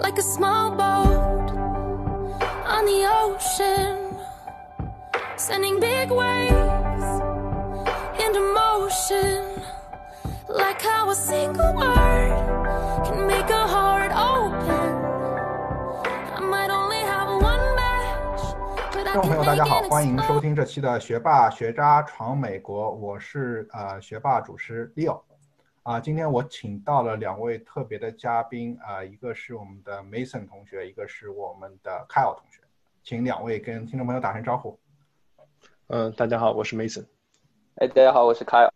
like a small boat on the ocean, sending big waves into motion, like how a single word can make a heart open. I might only have one match, but I 听众朋 can 友，大 make 家好，it 欢迎收听这期的学霸学渣闯美国，我是呃学霸主持 Leo。啊，今天我请到了两位特别的嘉宾啊，一个是我们的 Mason 同学，一个是我们的 Kyle 同学，请两位跟听众朋友打声招呼。嗯，大家好，我是 Mason。哎，大家好，我是 Kyle。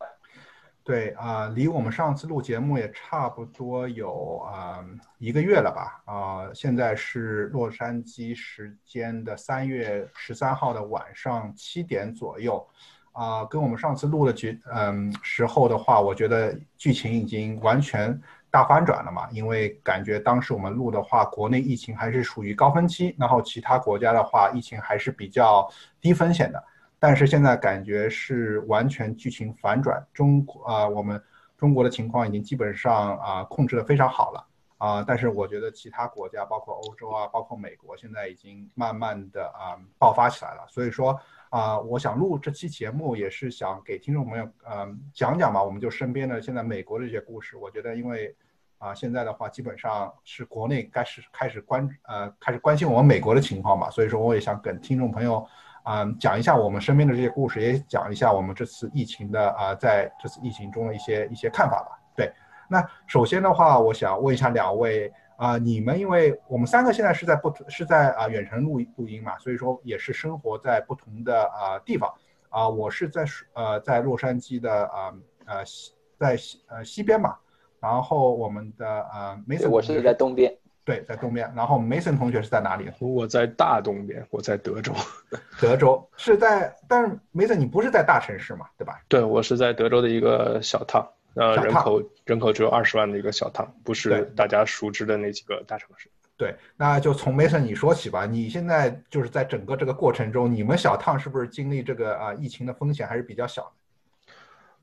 对啊、离我们上次录节目也差不多有啊、一个月了吧？啊、现在是洛杉矶时间的三月十三号的晚上七点左右，啊、跟我们上次录的剧嗯时候的话，我觉得剧情已经完全大反转了嘛，因为感觉当时我们录的话，国内疫情还是属于高峰期，然后其他国家的话，疫情还是比较低风险的。但是现在感觉是完全剧情反转，中国啊、我们中国的情况已经基本上啊、控制的非常好了啊、但是我觉得其他国家，包括欧洲啊，包括美国，现在已经慢慢的啊、爆发起来了。所以说啊、我想录这期节目也是想给听众朋友嗯、讲讲吧，我们就身边的现在美国的这些故事。我觉得因为啊、现在的话基本上是国内开始开始关呃开始关心我们美国的情况嘛，所以说我也想跟听众朋友。啊、讲一下我们身边的这些故事，也讲一下我们这次疫情的啊、在这次疫情中的一些一些看法吧。对，那首先的话，我想问一下两位啊、你们因为我们三个现在是在不同是在啊、远程录录音嘛，所以说也是生活在不同的啊、地方啊、我是在呃在洛杉矶的啊呃西在西呃西边嘛，然后我们的啊 Mason 我是在东边。对在东边，然后 Mason 同学是在哪里？我在大东边，我在德州。德州是在，但是梅森，你不是在大城市嘛，对吧？对，我是在德州的一个小烫，呃，人口人口只有二十万的一个小烫，不是大家熟知的那几个大城市。对，那就从 Mason 你说起吧。你现在就是在整个这个过程中，你们小烫是不是经历这个啊、疫情的风险还是比较小的？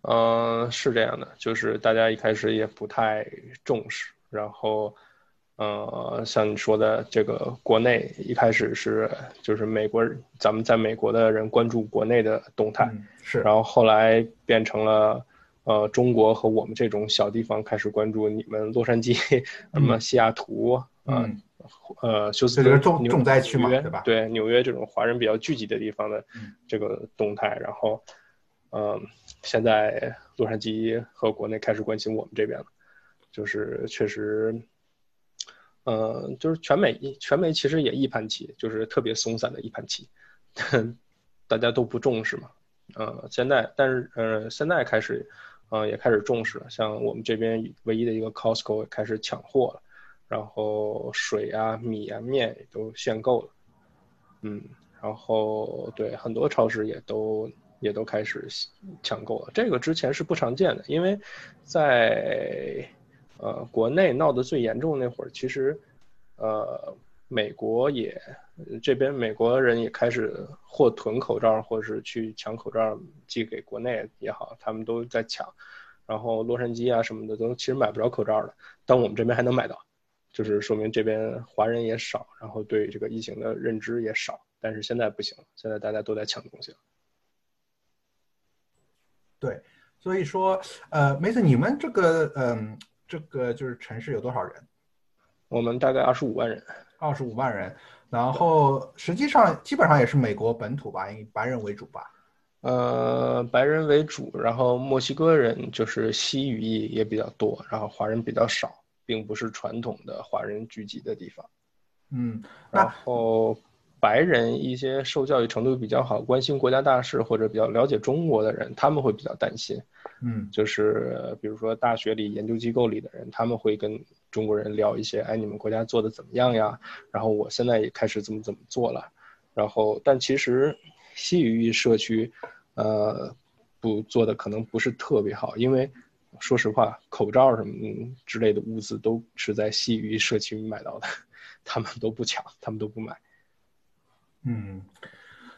嗯、是这样的，就是大家一开始也不太重视，然后，呃，像你说的，这个国内一开始是就是美国人，咱们在美国的人关注国内的动态，嗯，是，然后后来变成了，呃，中国和我们这种小地方开始关注你们洛杉矶、什么西雅图啊、嗯呃休斯这就是敦、重重灾区嘛纽约对吧对，纽约这种华人比较聚集的地方的嗯这个动态，然后，嗯、现在洛杉矶和国内开始关心我们这边了，就是确实。呃，就是全美全美其实也一盘棋，就是特别松散的一盘棋，大家都不重视嘛。呃，现在但是呃现在开始，呃也开始重视了。像我们这边唯一的一个 Costco 也开始抢货了，然后水啊、米啊、面也都限购了。嗯，然后对很多超市也都也都开始抢购了。这个之前是不常见的，因为在呃国内闹得最严重那会儿，其实呃美国也这边美国人也开始或囤口罩，或是去抢口罩寄给国内也好，他们都在抢。然后洛杉矶啊什么的都其实买不着口罩了，但我们这边还能买到，就是说明这边华人也少，然后对这个疫情的认知也少。但是现在不行了，现在大家都在抢东西了。对，所以说，呃，梅子，你们这个嗯、这个就是城市有多少人？我们大概二十五万人，二十五万人，然后实际上基本上也是美国本土吧，以白人为主吧。呃，白人为主，然后墨西哥人就是西语裔也比较多，然后华人比较少，并不是传统的华人聚集的地方。嗯，然后白人一些受教育程度比较好、关心国家大事或者比较了解中国的人，他们会比较担心。嗯就是呃比如说大学里、研究机构里的人，他们会跟中国人聊一些，哎，你们国家做的怎么样呀？然后我现在也开始怎么怎么做了。然后，但其实西语社区，呃，不做的可能不是特别好，因为说实话，口罩什么之类的物资都是在西语社区买到的，他们都不抢，他们都不买。嗯，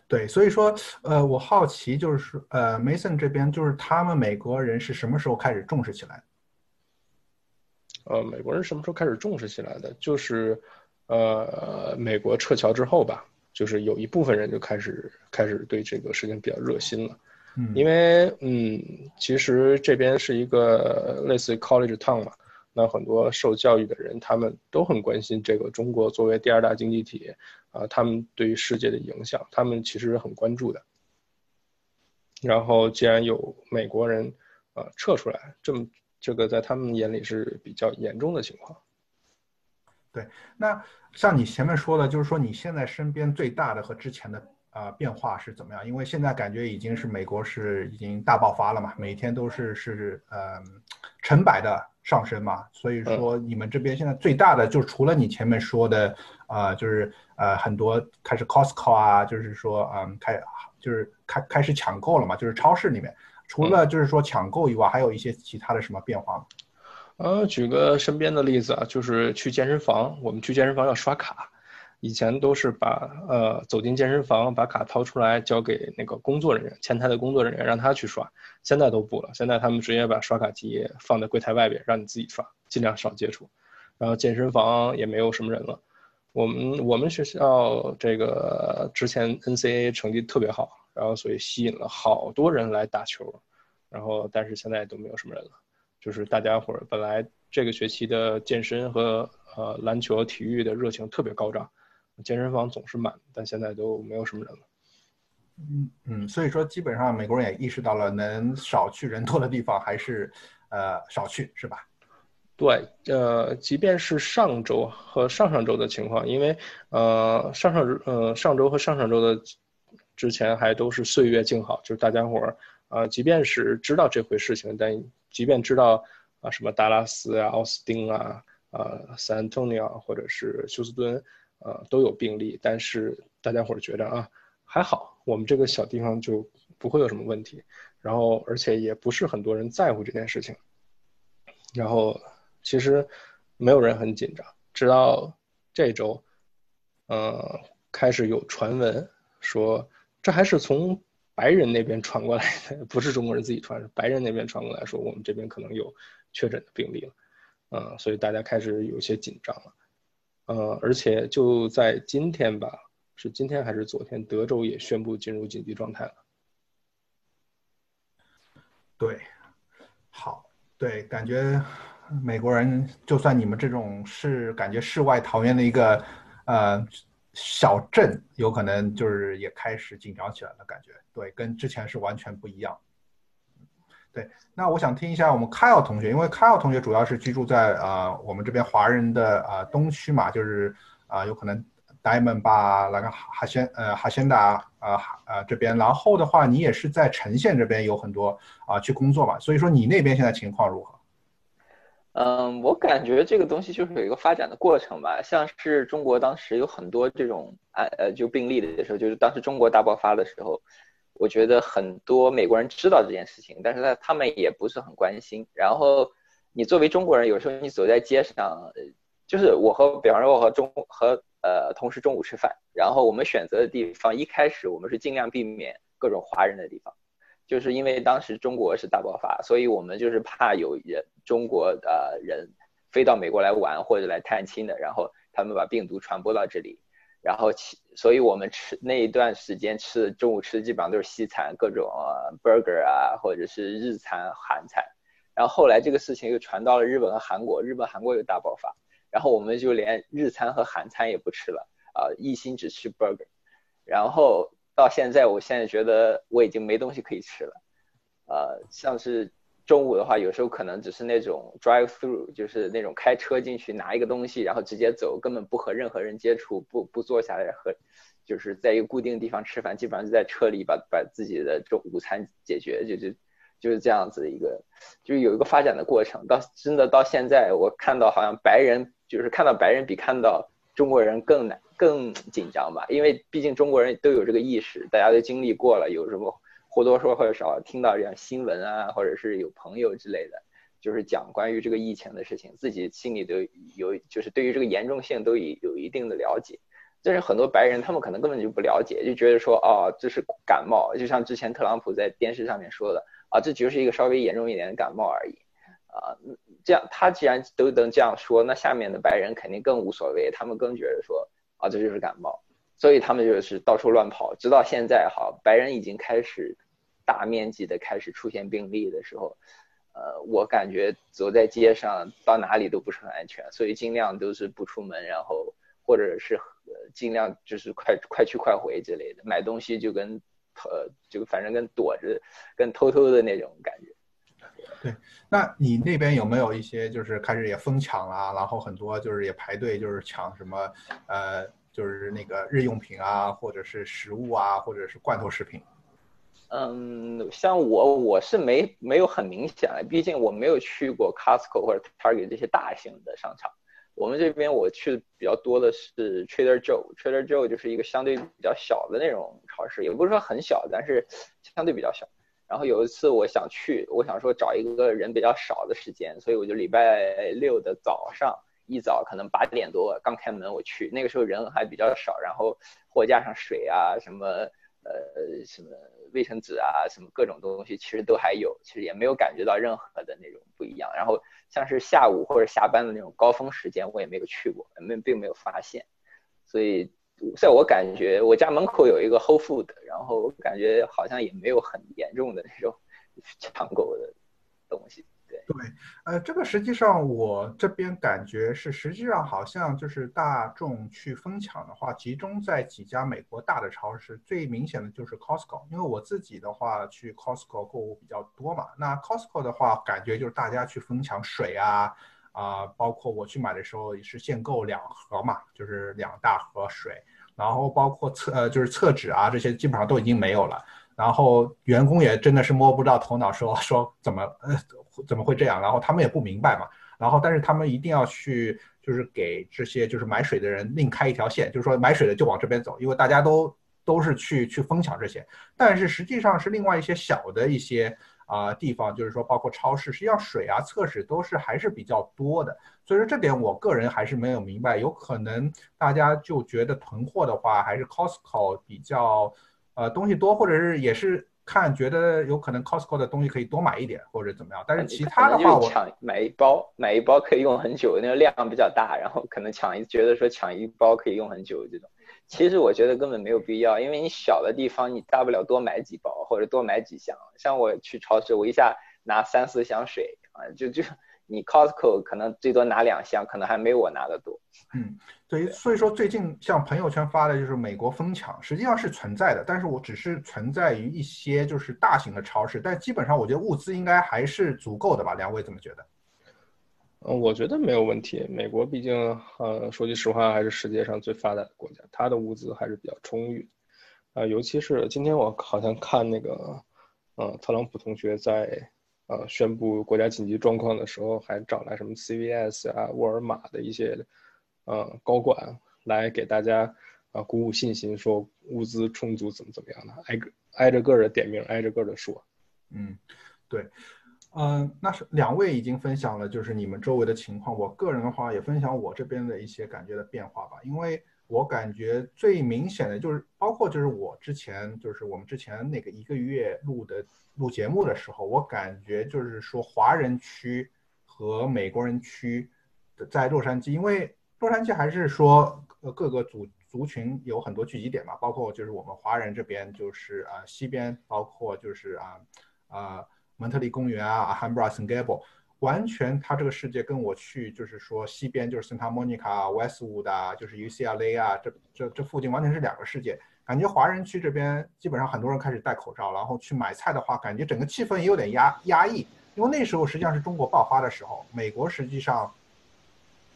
对，所以说，呃，我好奇就是，呃，Mason 这边就是他们美国人是什么时候开始重视起来的？呃，美国人什么时候开始重视起来的？就是呃，美国撤侨之后吧，就是有一部分人就开始开始对这个事情比较热心了。嗯，因为嗯，其实这边是一个类似于 college town 嘛，那很多受教育的人，他们都很关心这个中国作为第二大经济体啊，他们对于世界的影响，他们其实很关注的。然后，既然有美国人啊撤出来，这么这个在他们眼里是比较严重的情况。对，那像你前面说的，就是说你现在身边最大的和之前的啊变化是怎么样？因为现在感觉已经是美国是已经大爆发了嘛，每天都是是呃成百的上升嘛，所以说你们这边现在最大的就除了你前面说的啊，就是呃很多开始 Costco 啊，就是说嗯开。就是开开始抢购了嘛，就是超市里面，除了就是说抢购以外，还有一些其他的什么变化吗？呃，举个身边的例子啊，就是去健身房，我们去健身房要刷卡，以前都是把呃走进健身房，把卡掏出来交给那个工作人员，前台的工作人员让他去刷，现在都不了，现在他们直接把刷卡机放在柜台外边，让你自己刷，尽量少接触，然后健身房也没有什么人了。我们我们学校这个之前 NCAA 成绩特别好，然后所以吸引了好多人来打球，然后但是现在都没有什么人了，就是大家伙儿本来这个学期的健身和呃篮球体育的热情特别高涨，健身房总是满，但现在都没有什么人了。嗯嗯，所以说基本上美国人也意识到了，能少去人多的地方还是呃少去，是吧？对，呃，即便是上周和上上周的情况，因为呃上上呃上周和上上周的之前还都是岁月静好，就是大家伙儿啊，即便是知道这回事情，但即便知道啊什么达拉斯啊、奥斯汀啊、啊 San Antonio 或者是休斯敦啊都有病例，但是大家伙儿觉得啊还好，我们这个小地方就不会有什么问题，然后而且也不是很多人在乎这件事情，然后。其实没有人很紧张，直到这周，呃，开始有传闻说，这还是从白人那边传过来的，不是中国人自己传，白人那边传过来说我们这边可能有确诊的病例了，嗯，所以大家开始有些紧张了，呃，而且就在今天吧，是今天还是昨天，德州也宣布进入紧急状态了。对，好，对，感觉。美国人，就算你们这种是感觉世外桃源的一个呃小镇，有可能就是也开始紧张起来的，感觉对，跟之前是完全不一样。对，那我想听一下我们 Kyle 同学，因为 Kyle 同学主要是居住在啊我们这边华人的啊东区嘛，就是啊有可能 Diamond 吧，那个哈仙呃哈仙达啊啊这边，然后的话你也是在城县这边有很多啊去工作嘛，所以说你那边现在情况如何？嗯，我感觉这个东西就是有一个发展的过程吧，像是中国当时有很多这种啊呃就病例的时候，就是当时中国大爆发的时候，我觉得很多美国人知道这件事情，但是他他们也不是很关心。然后你作为中国人，有时候你走在街上，就是我和比方说我和中和呃同事中午吃饭，然后我们选择的地方一开始我们是尽量避免各种华人的地方。就是因为当时中国是大爆发，所以我们就是怕有人中国的人飞到美国来玩或者来探亲的，然后他们把病毒传播到这里，然后其所以我们吃那一段时间吃中午吃的基本上都是西餐，各种 burger 啊，或者是日餐、韩餐，然后后来这个事情又传到了日本和韩国，日本、韩国又大爆发，然后我们就连日餐和韩餐也不吃了啊，一心只吃 burger，然后。到现在，我现在觉得我已经没东西可以吃了，呃，像是中午的话，有时候可能只是那种 drive through，就是那种开车进去拿一个东西，然后直接走，根本不和任何人接触，不不坐下来和，就是在一个固定地方吃饭，基本上就在车里把把自己的中午餐解决，就就就是这样子的一个，就是有一个发展的过程。到真的到现在，我看到好像白人就是看到白人比看到。中国人更难、更紧张吧，因为毕竟中国人都有这个意识，大家都经历过了，有什么或多或少听到这样新闻啊，或者是有朋友之类的，就是讲关于这个疫情的事情，自己心里都有，就是对于这个严重性都有有一定的了解。但是很多白人他们可能根本就不了解，就觉得说哦，这是感冒，就像之前特朗普在电视上面说的啊，这就是一个稍微严重一点的感冒而已啊。这样他既然都能这样说，那下面的白人肯定更无所谓，他们更觉得说啊这就是感冒，所以他们就是到处乱跑，直到现在哈，白人已经开始大面积的开始出现病例的时候，呃，我感觉走在街上到哪里都不是很安全，所以尽量都是不出门，然后或者是尽量就是快快去快回之类的，买东西就跟呃就反正跟躲着跟偷偷的那种感觉。对，那你那边有没有一些就是开始也疯抢啦，然后很多就是也排队就是抢什么，呃，就是那个日用品啊，或者是食物啊，或者是罐头食品。嗯，像我我是没没有很明显，毕竟我没有去过 Costco 或者 Target 这些大型的商场。我们这边我去的比较多的是 Trader Joe，Trader Joe 就是一个相对比较小的那种超市，也不是说很小，但是相对比较小。然后有一次我想去，我想说找一个人比较少的时间，所以我就礼拜六的早上一早可能八点多刚开门我去，那个时候人还比较少，然后货架上水啊什么呃什么卫生纸啊什么各种东西其实都还有，其实也没有感觉到任何的那种不一样。然后像是下午或者下班的那种高峰时间我也没有去过，没并没有发现，所以。在我感觉，我家门口有一个 Whole Food，然后感觉好像也没有很严重的那种 抢购的东西。对对，呃，这个实际上我这边感觉是，实际上好像就是大众去疯抢的话，集中在几家美国大的超市，最明显的就是 Costco。因为我自己的话去 Costco 购物比较多嘛，那 Costco 的话，感觉就是大家去疯抢水啊。啊，包括我去买的时候也是限购两盒嘛，就是两大盒水，然后包括厕呃就是厕纸啊这些基本上都已经没有了，然后员工也真的是摸不到头脑，说说怎么呃怎么会这样，然后他们也不明白嘛，然后但是他们一定要去就是给这些就是买水的人另开一条线，就是说买水的就往这边走，因为大家都都是去去疯抢这些，但是实际上是另外一些小的一些。啊，地方就是说，包括超市，实际上水啊、厕纸都是还是比较多的，所以说这点我个人还是没有明白，有可能大家就觉得囤货的话，还是 Costco 比较，呃，东西多，或者是也是看觉得有可能 Costco 的东西可以多买一点，或者怎么样。但是其他的话，我抢买一包，买一包可以用很久，那个量比较大，然后可能抢一觉得说抢一包可以用很久这种。其实我觉得根本没有必要，因为你小的地方，你大不了多买几包或者多买几箱。像我去超市，我一下拿三四箱水啊，就就你 Costco 可能最多拿两箱，可能还没我拿的多。嗯，对，所以说最近像朋友圈发的就是美国疯抢，实际上是存在的，但是我只是存在于一些就是大型的超市，但基本上我觉得物资应该还是足够的吧？两位怎么觉得？嗯，我觉得没有问题。美国毕竟，呃，说句实话，还是世界上最发达的国家，它的物资还是比较充裕。啊，尤其是今天我好像看那个，呃，特朗普同学在，呃，宣布国家紧急状况的时候，还找来什么 CVS 啊、沃尔玛的一些，呃，高管来给大家，啊，鼓舞信心，说物资充足，怎么怎么样的，挨个挨着个的点名，挨着个的说。嗯，对。嗯，那是两位已经分享了，就是你们周围的情况。我个人的话也分享我这边的一些感觉的变化吧。因为我感觉最明显的就是，包括就是我之前就是我们之前那个一个月录的录节目的时候，我感觉就是说华人区和美国人区的在洛杉矶，因为洛杉矶还是说呃各个族族群有很多聚集点嘛，包括就是我们华人这边就是啊西边，包括就是啊啊。蒙特利公园啊 h a m b r a s Gable，完全它这个世界跟我去就是说西边就是 Santa Monica、Westwood 啊，就是 UCLA 啊，这这这附近完全是两个世界。感觉华人区这边基本上很多人开始戴口罩，然后去买菜的话，感觉整个气氛也有点压压抑，因为那时候实际上是中国爆发的时候，美国实际上。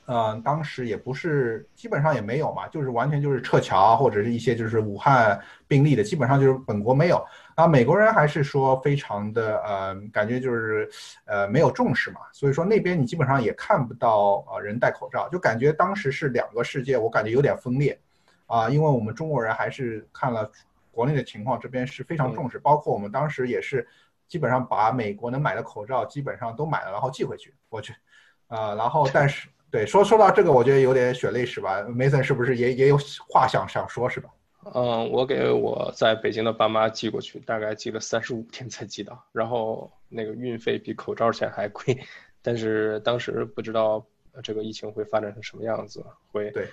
嗯，当时也不是，基本上也没有嘛，就是完全就是撤侨或者是一些就是武汉病例的，基本上就是本国没有。啊，美国人还是说非常的呃，感觉就是呃没有重视嘛，所以说那边你基本上也看不到呃人戴口罩，就感觉当时是两个世界，我感觉有点分裂啊，因为我们中国人还是看了国内的情况，这边是非常重视，包括我们当时也是基本上把美国能买的口罩基本上都买了，然后寄回去我去，啊，然后但是。对，说说到这个，我觉得有点血泪史吧。Mason 是不是也也有话想想说，是吧？嗯，我给我在北京的爸妈寄过去，大概寄了三十五天才寄到，然后那个运费比口罩钱还贵。但是当时不知道这个疫情会发展成什么样子，会对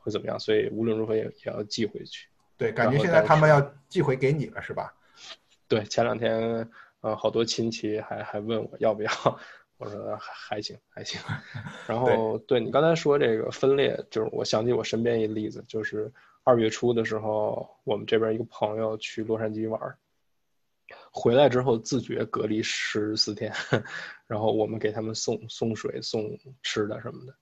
会怎么样，所以无论如何也也要寄回去。对，感觉现在他们要寄回给你了，是吧？对，前两天呃，好多亲戚还还问我要不要，我说还还行还行。然后对你刚才说这个分裂，就是我想起我身边一个例子，就是二月初的时候，我们这边一个朋友去洛杉矶玩，回来之后自觉隔离十四天，然后我们给他们送送水、送吃的什么的，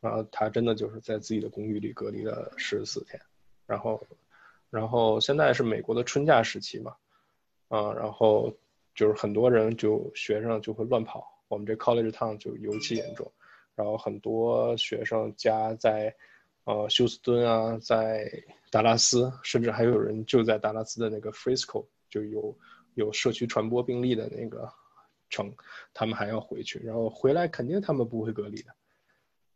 然后他真的就是在自己的公寓里隔离了十四天，然后。然后现在是美国的春假时期嘛，啊，然后就是很多人就学生就会乱跑，我们这 College Town 就尤其严重，然后很多学生家在，呃休斯敦啊，在达拉斯，甚至还有人就在达拉斯的那个 Frisco 就有有社区传播病例的那个城，他们还要回去，然后回来肯定他们不会隔离的，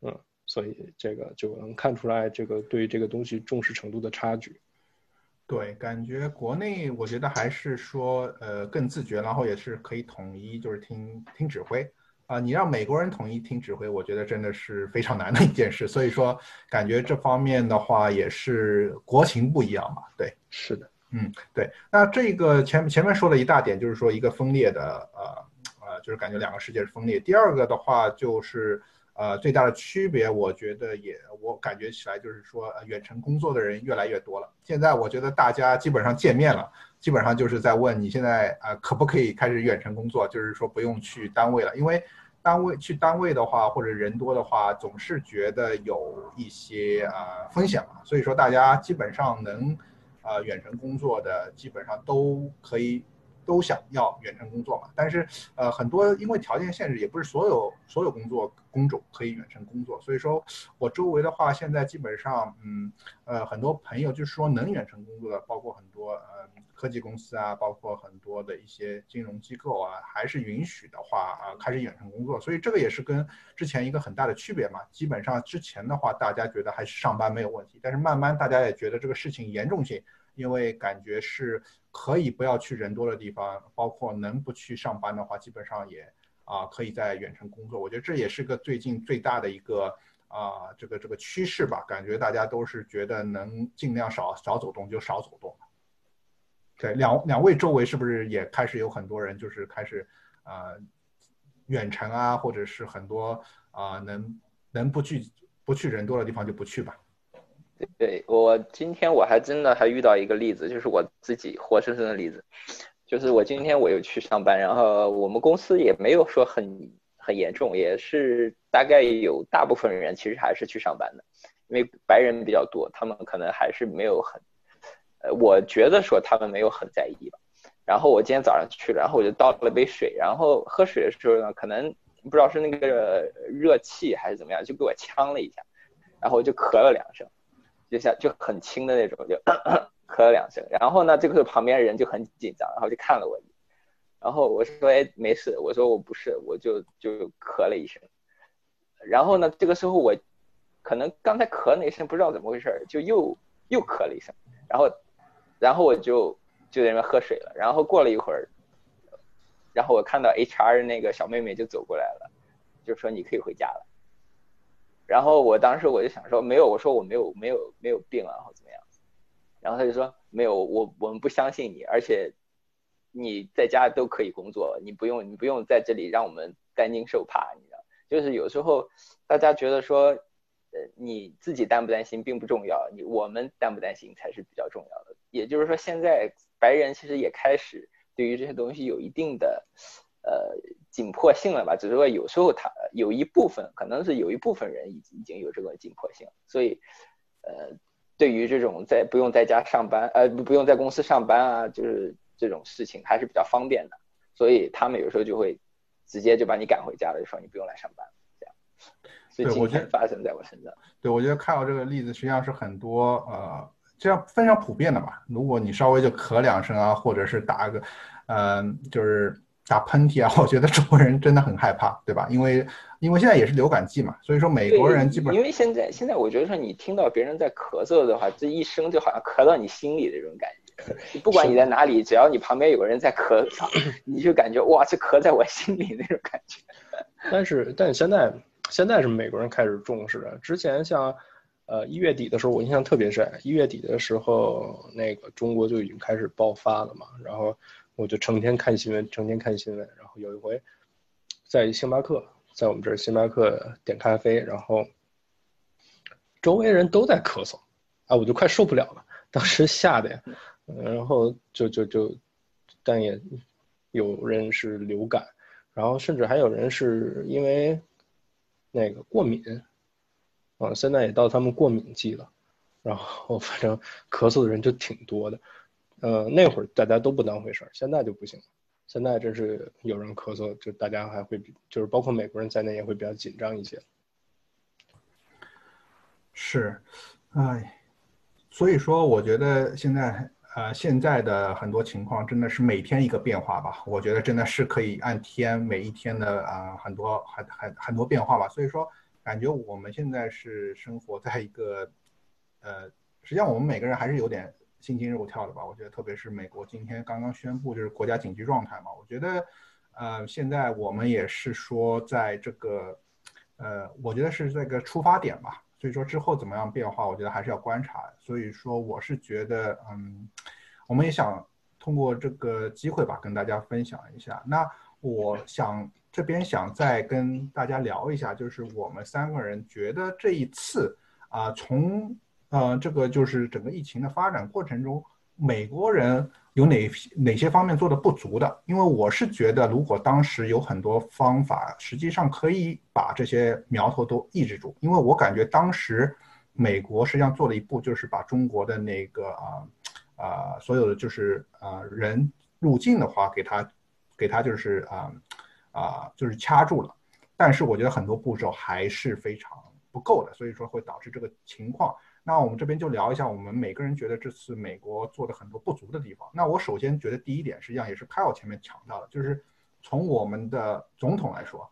嗯，所以这个就能看出来这个对这个东西重视程度的差距。对，感觉国内我觉得还是说，呃，更自觉，然后也是可以统一，就是听听指挥啊。你让美国人统一听指挥，我觉得真的是非常难的一件事。所以说，感觉这方面的话也是国情不一样嘛。对，是的，嗯，对。那这个前前面说了一大点，就是说一个分裂的，呃呃，就是感觉两个世界是分裂。第二个的话就是。呃，最大的区别，我觉得也，我感觉起来就是说，远程工作的人越来越多了。现在我觉得大家基本上见面了，基本上就是在问你现在啊，可不可以开始远程工作？就是说不用去单位了，因为单位去单位的话，或者人多的话，总是觉得有一些啊风险嘛。所以说大家基本上能啊远程工作的，基本上都可以。都想要远程工作嘛，但是呃很多因为条件限制，也不是所有所有工作工种可以远程工作，所以说我周围的话，现在基本上嗯呃很多朋友就是说能远程工作的，包括很多呃科技公司啊，包括很多的一些金融机构啊，还是允许的话啊开始远程工作，所以这个也是跟之前一个很大的区别嘛。基本上之前的话，大家觉得还是上班没有问题，但是慢慢大家也觉得这个事情严重性。因为感觉是可以不要去人多的地方，包括能不去上班的话，基本上也啊可以在远程工作。我觉得这也是个最近最大的一个啊这个这个趋势吧。感觉大家都是觉得能尽量少少走动就少走动。对，两两位周围是不是也开始有很多人就是开始啊远程啊，或者是很多啊能能不去不去人多的地方就不去吧。对我今天我还真的还遇到一个例子，就是我自己活生生的例子，就是我今天我又去上班，然后我们公司也没有说很很严重，也是大概有大部分人其实还是去上班的，因为白人比较多，他们可能还是没有很，呃，我觉得说他们没有很在意吧。然后我今天早上去了，然后我就倒了杯水，然后喝水的时候呢，可能不知道是那个热气还是怎么样，就给我呛了一下，然后就咳了两声。就像就很轻的那种，就咳了两声，然后呢，这个时候旁边人就很紧张，然后就看了我一眼，然后我说，哎，没事，我说我不是，我就就咳了一声，然后呢，这个时候我可能刚才咳那一声不知道怎么回事，就又又咳了一声，然后然后我就就在那边喝水了，然后过了一会儿，然后我看到 HR 那个小妹妹就走过来了，就说你可以回家了。然后我当时我就想说没有，我说我没有没有没有病啊，或怎么样。然后他就说没有，我我们不相信你，而且你在家都可以工作，你不用你不用在这里让我们担惊受怕，你知道？就是有时候大家觉得说，呃，你自己担不担心并不重要，你我们担不担心才是比较重要的。也就是说，现在白人其实也开始对于这些东西有一定的。呃，紧迫性了吧？只是说有时候他有一部分，可能是有一部分人已已经有这个紧迫性，所以，呃，对于这种在不用在家上班，呃，不不用在公司上班啊，就是这种事情还是比较方便的，所以他们有时候就会直接就把你赶回家了，就说你不用来上班，这样。所以今天发生在我身上。对，我觉得看到这个例子，实际上是很多呃，这样非常普遍的吧。如果你稍微就咳两声啊，或者是打个，嗯，就是。打喷嚏啊！我觉得中国人真的很害怕，对吧？因为因为现在也是流感季嘛，所以说美国人基本因为现在现在我觉得说你听到别人在咳嗽的话，这一声就好像咳到你心里的这种感觉。不管你在哪里，只要你旁边有个人在咳，你就感觉哇，这咳在我心里那种感觉。但是，但现在现在是美国人开始重视了。之前像，呃，一月底的时候，我印象特别深。一月底的时候，那个中国就已经开始爆发了嘛。然后我就成天看新闻，成天看新闻。然后有一回，在星巴克，在我们这儿星巴克点咖啡，然后周围人都在咳嗽，啊，我就快受不了了。当时吓得呀，然后就就就，但也有人是流感。然后甚至还有人是因为那个过敏，啊，现在也到他们过敏季了，然后 反正咳嗽的人就挺多的，呃，那会儿大家都不当回事儿，现在就不行了，现在真是有人咳嗽，就大家还会，就是包括美国人在内也会比较紧张一些。是，哎，所以说我觉得现在。呃，现在的很多情况真的是每天一个变化吧？我觉得真的是可以按天每一天的啊，很多很很很多变化吧。所以说，感觉我们现在是生活在一个，呃，实际上我们每个人还是有点心惊肉跳的吧。我觉得，特别是美国今天刚刚宣布就是国家紧急状态嘛。我觉得，呃，现在我们也是说在这个，呃，我觉得是这个出发点吧。所以说之后怎么样变化，我觉得还是要观察。所以说我是觉得，嗯，我们也想通过这个机会吧，跟大家分享一下。那我想这边想再跟大家聊一下，就是我们三个人觉得这一次啊，从呃这个就是整个疫情的发展过程中，美国人。有哪哪些方面做的不足的？因为我是觉得，如果当时有很多方法，实际上可以把这些苗头都抑制住。因为我感觉当时美国实际上做了一步，就是把中国的那个啊啊所有的就是啊人入境的话，给他给他就是啊啊就是掐住了。但是我觉得很多步骤还是非常不够的，所以说会导致这个情况。那我们这边就聊一下，我们每个人觉得这次美国做的很多不足的地方。那我首先觉得第一点，实际上也是 Kyle 前面强调的，就是从我们的总统来说，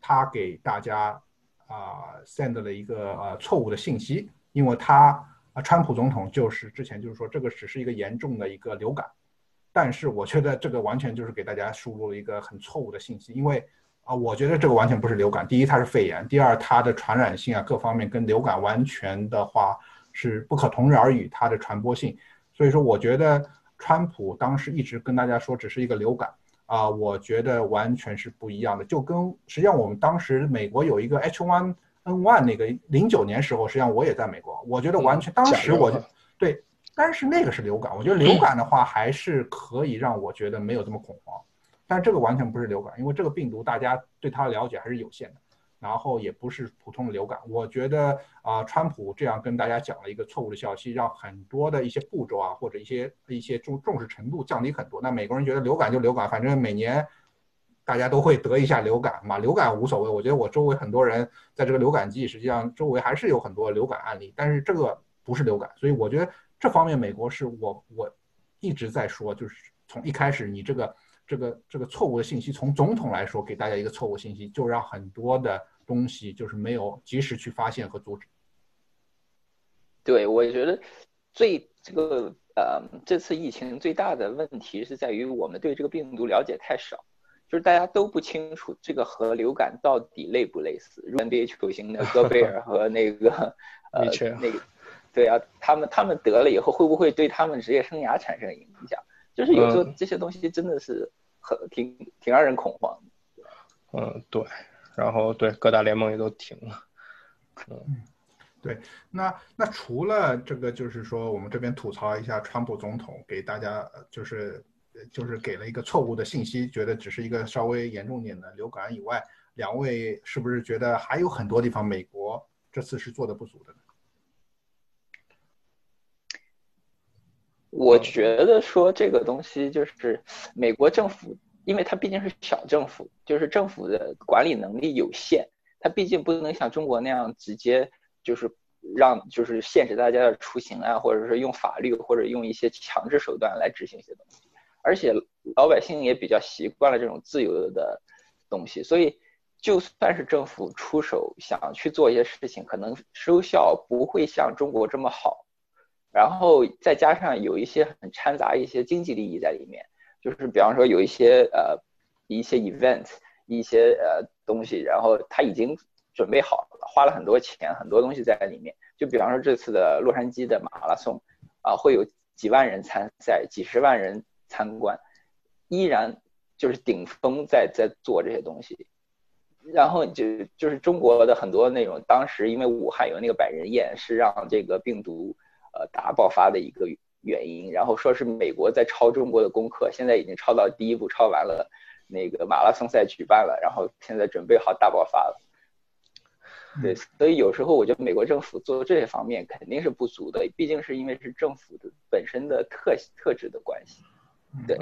他给大家啊 send 了一个呃错误的信息，因为他啊川普总统就是之前就是说这个只是一个严重的一个流感，但是我觉得这个完全就是给大家输入了一个很错误的信息，因为啊我觉得这个完全不是流感，第一它是肺炎，第二它的传染性啊各方面跟流感完全的话。是不可同日而语，它的传播性，所以说我觉得川普当时一直跟大家说只是一个流感啊，我觉得完全是不一样的。就跟实际上我们当时美国有一个 H1N1 那个零九年时候，实际上我也在美国，我觉得完全当时我就对，但是那个是流感，我觉得流感的话还是可以让我觉得没有这么恐慌，但这个完全不是流感，因为这个病毒大家对它的了解还是有限的。然后也不是普通的流感，我觉得啊，川普这样跟大家讲了一个错误的消息，让很多的一些步骤啊，或者一些一些重重视程度降低很多。那美国人觉得流感就流感，反正每年大家都会得一下流感嘛，流感无所谓。我觉得我周围很多人在这个流感季，实际上周围还是有很多流感案例，但是这个不是流感，所以我觉得这方面美国是我我一直在说，就是从一开始你这个。这个这个错误的信息，从总统来说给大家一个错误信息，就让很多的东西就是没有及时去发现和阻止。对，我觉得最这个呃这次疫情最大的问题是在于我们对这个病毒了解太少，就是大家都不清楚这个和流感到底类不类似。NBA 球星的戈贝尔和那个呃那个对啊，他们他们得了以后会不会对他们职业生涯产生影响？就是有时候这些东西真的是。很挺挺让人恐慌，嗯对，然后对各大联盟也都停了，嗯。对，那那除了这个，就是说我们这边吐槽一下川普总统给大家就是就是给了一个错误的信息，觉得只是一个稍微严重点的流感以外，两位是不是觉得还有很多地方美国这次是做的不足的呢？我觉得说这个东西就是美国政府，因为它毕竟是小政府，就是政府的管理能力有限，它毕竟不能像中国那样直接就是让就是限制大家的出行啊，或者是用法律或者用一些强制手段来执行一些东西，而且老百姓也比较习惯了这种自由的东西，所以就算是政府出手想去做一些事情，可能收效不会像中国这么好。然后再加上有一些很掺杂一些经济利益在里面，就是比方说有一些呃一些 event，一些呃东西，然后他已经准备好了，花了很多钱，很多东西在里面。就比方说这次的洛杉矶的马拉松，啊，会有几万人参赛，几十万人参观，依然就是顶峰在在做这些东西。然后就就是中国的很多那种，当时因为武汉有那个百人宴，是让这个病毒呃大爆发的一个原因。然后说是美国在抄中国的功课，现在已经抄到第一步抄完了，那个马拉松赛举办了，然后现在准备好大爆发了。对，所以有时候我觉得美国政府做这些方面肯定是不足的，毕竟是因为是政府的本身的特特质的关系。对，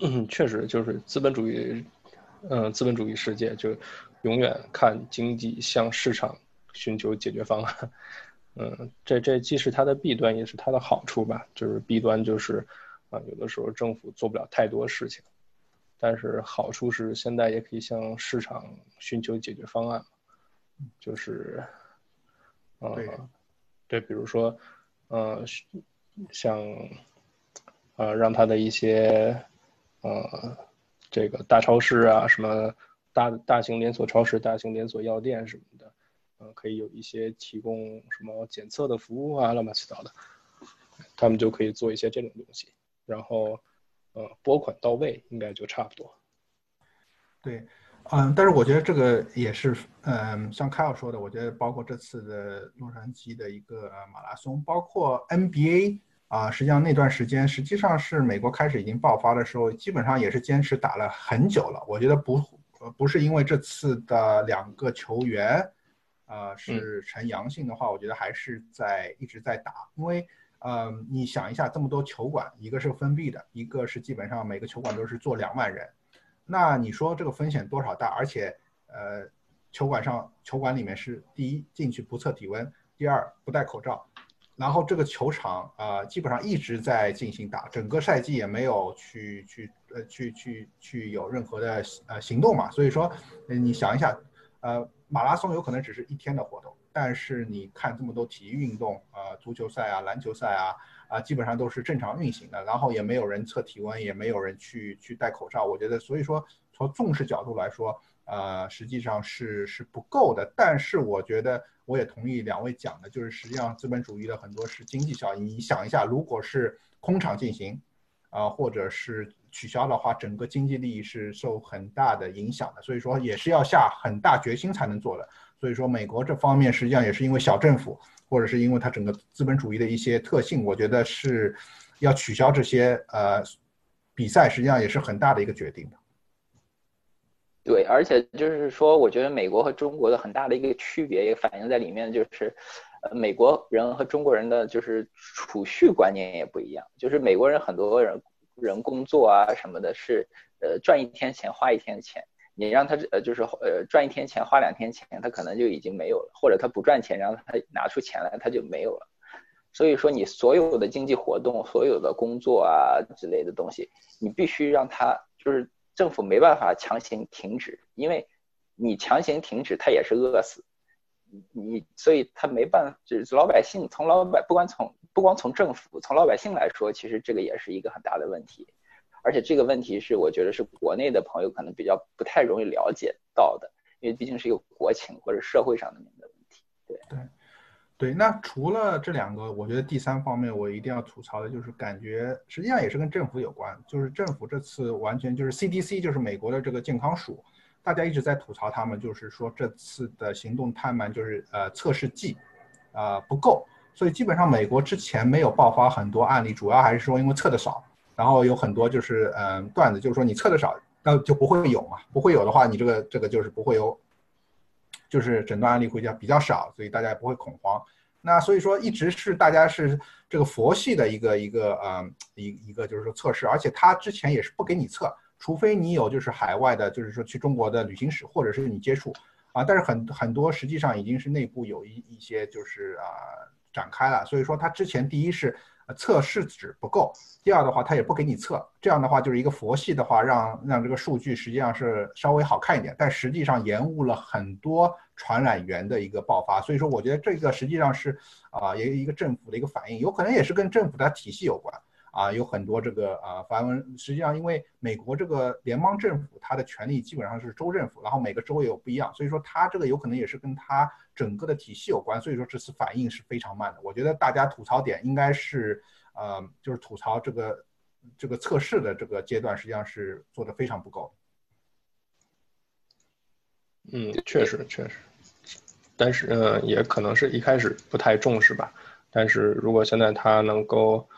嗯，确实就是资本主义，嗯，资本主义世界就。永远看经济向市场寻求解决方案，嗯，这这既是它的弊端，也是它的好处吧。就是弊端就是，啊，有的时候政府做不了太多事情，但是好处是现在也可以向市场寻求解决方案，就是，嗯，对，比如说，呃，像，呃，让它的一些，呃，这个大超市啊什么。大大型连锁超市、大型连锁药店什么的，嗯，可以有一些提供什么检测的服务啊，乱七八糟的，他们就可以做一些这种东西，然后，呃，拨款到位，应该就差不多。对，嗯，但是我觉得这个也是，嗯，像凯尔说的，我觉得包括这次的洛杉矶的一个马拉松，包括 NBA 啊，实际上那段时间实际上是美国开始已经爆发的时候，基本上也是坚持打了很久了。我觉得不。不是因为这次的两个球员，呃，是呈阳性的话，我觉得还是在一直在打。因为，呃，你想一下，这么多球馆，一个是封闭的，一个是基本上每个球馆都是坐两万人，那你说这个风险多少大？而且，呃，球馆上球馆里面是第一进去不测体温，第二不戴口罩。然后这个球场啊，基本上一直在进行打，整个赛季也没有去去呃去去去有任何的呃行动嘛。所以说，你想一下，呃，马拉松有可能只是一天的活动，但是你看这么多体育运动，呃，足球赛啊、篮球赛啊，啊，基本上都是正常运行的，然后也没有人测体温，也没有人去去戴口罩。我觉得，所以说从重视角度来说，呃，实际上是是不够的。但是我觉得。我也同意两位讲的，就是实际上资本主义的很多是经济效益。你想一下，如果是空场进行，啊，或者是取消的话，整个经济利益是受很大的影响的。所以说，也是要下很大决心才能做的。所以说，美国这方面实际上也是因为小政府，或者是因为它整个资本主义的一些特性，我觉得是要取消这些呃比赛，实际上也是很大的一个决定的。对，而且就是说，我觉得美国和中国的很大的一个区别也反映在里面，就是，美国人和中国人的就是储蓄观念也不一样。就是美国人很多人人工作啊什么的，是呃赚一天钱花一天钱。你让他呃就是呃赚一天钱花两天钱，他可能就已经没有了；或者他不赚钱，让他拿出钱来，他就没有了。所以说，你所有的经济活动、所有的工作啊之类的东西，你必须让他就是。政府没办法强行停止，因为你强行停止，他也是饿死。你所以他没办法，就是老百姓从老百不管从不光从政府，从老百姓来说，其实这个也是一个很大的问题。而且这个问题是我觉得是国内的朋友可能比较不太容易了解到的，因为毕竟是一个国情或者社会上面的问题。对对。对，那除了这两个，我觉得第三方面我一定要吐槽的就是，感觉实际上也是跟政府有关，就是政府这次完全就是 CDC，就是美国的这个健康署，大家一直在吐槽他们，就是说这次的行动太慢，就是呃测试剂，啊不够，所以基本上美国之前没有爆发很多案例，主要还是说因为测的少，然后有很多就是嗯段子，就是说你测的少，那就不会有嘛，不会有的话，你这个这个就是不会有。就是诊断案例会较比较少，所以大家也不会恐慌。那所以说一直是大家是这个佛系的一个一个呃一一个就是说测试，而且他之前也是不给你测，除非你有就是海外的，就是说去中国的旅行史或者是你接触啊。但是很很多实际上已经是内部有一一些就是啊展开了，所以说他之前第一是。测试纸不够，第二的话，他也不给你测，这样的话就是一个佛系的话，让让这个数据实际上是稍微好看一点，但实际上延误了很多传染源的一个爆发。所以说，我觉得这个实际上是啊，也有一个政府的一个反应，有可能也是跟政府的体系有关啊，有很多这个啊发文。实际上，因为美国这个联邦政府它的权力基本上是州政府，然后每个州也有不一样，所以说它这个有可能也是跟它整个的体系有关。所以说这次反应是非常慢的。我觉得大家吐槽点应该是呃，就是吐槽这个这个测试的这个阶段实际上是做的非常不够。嗯，确实确实，但是嗯，也可能是一开始不太重视吧。但是如果现在他能够，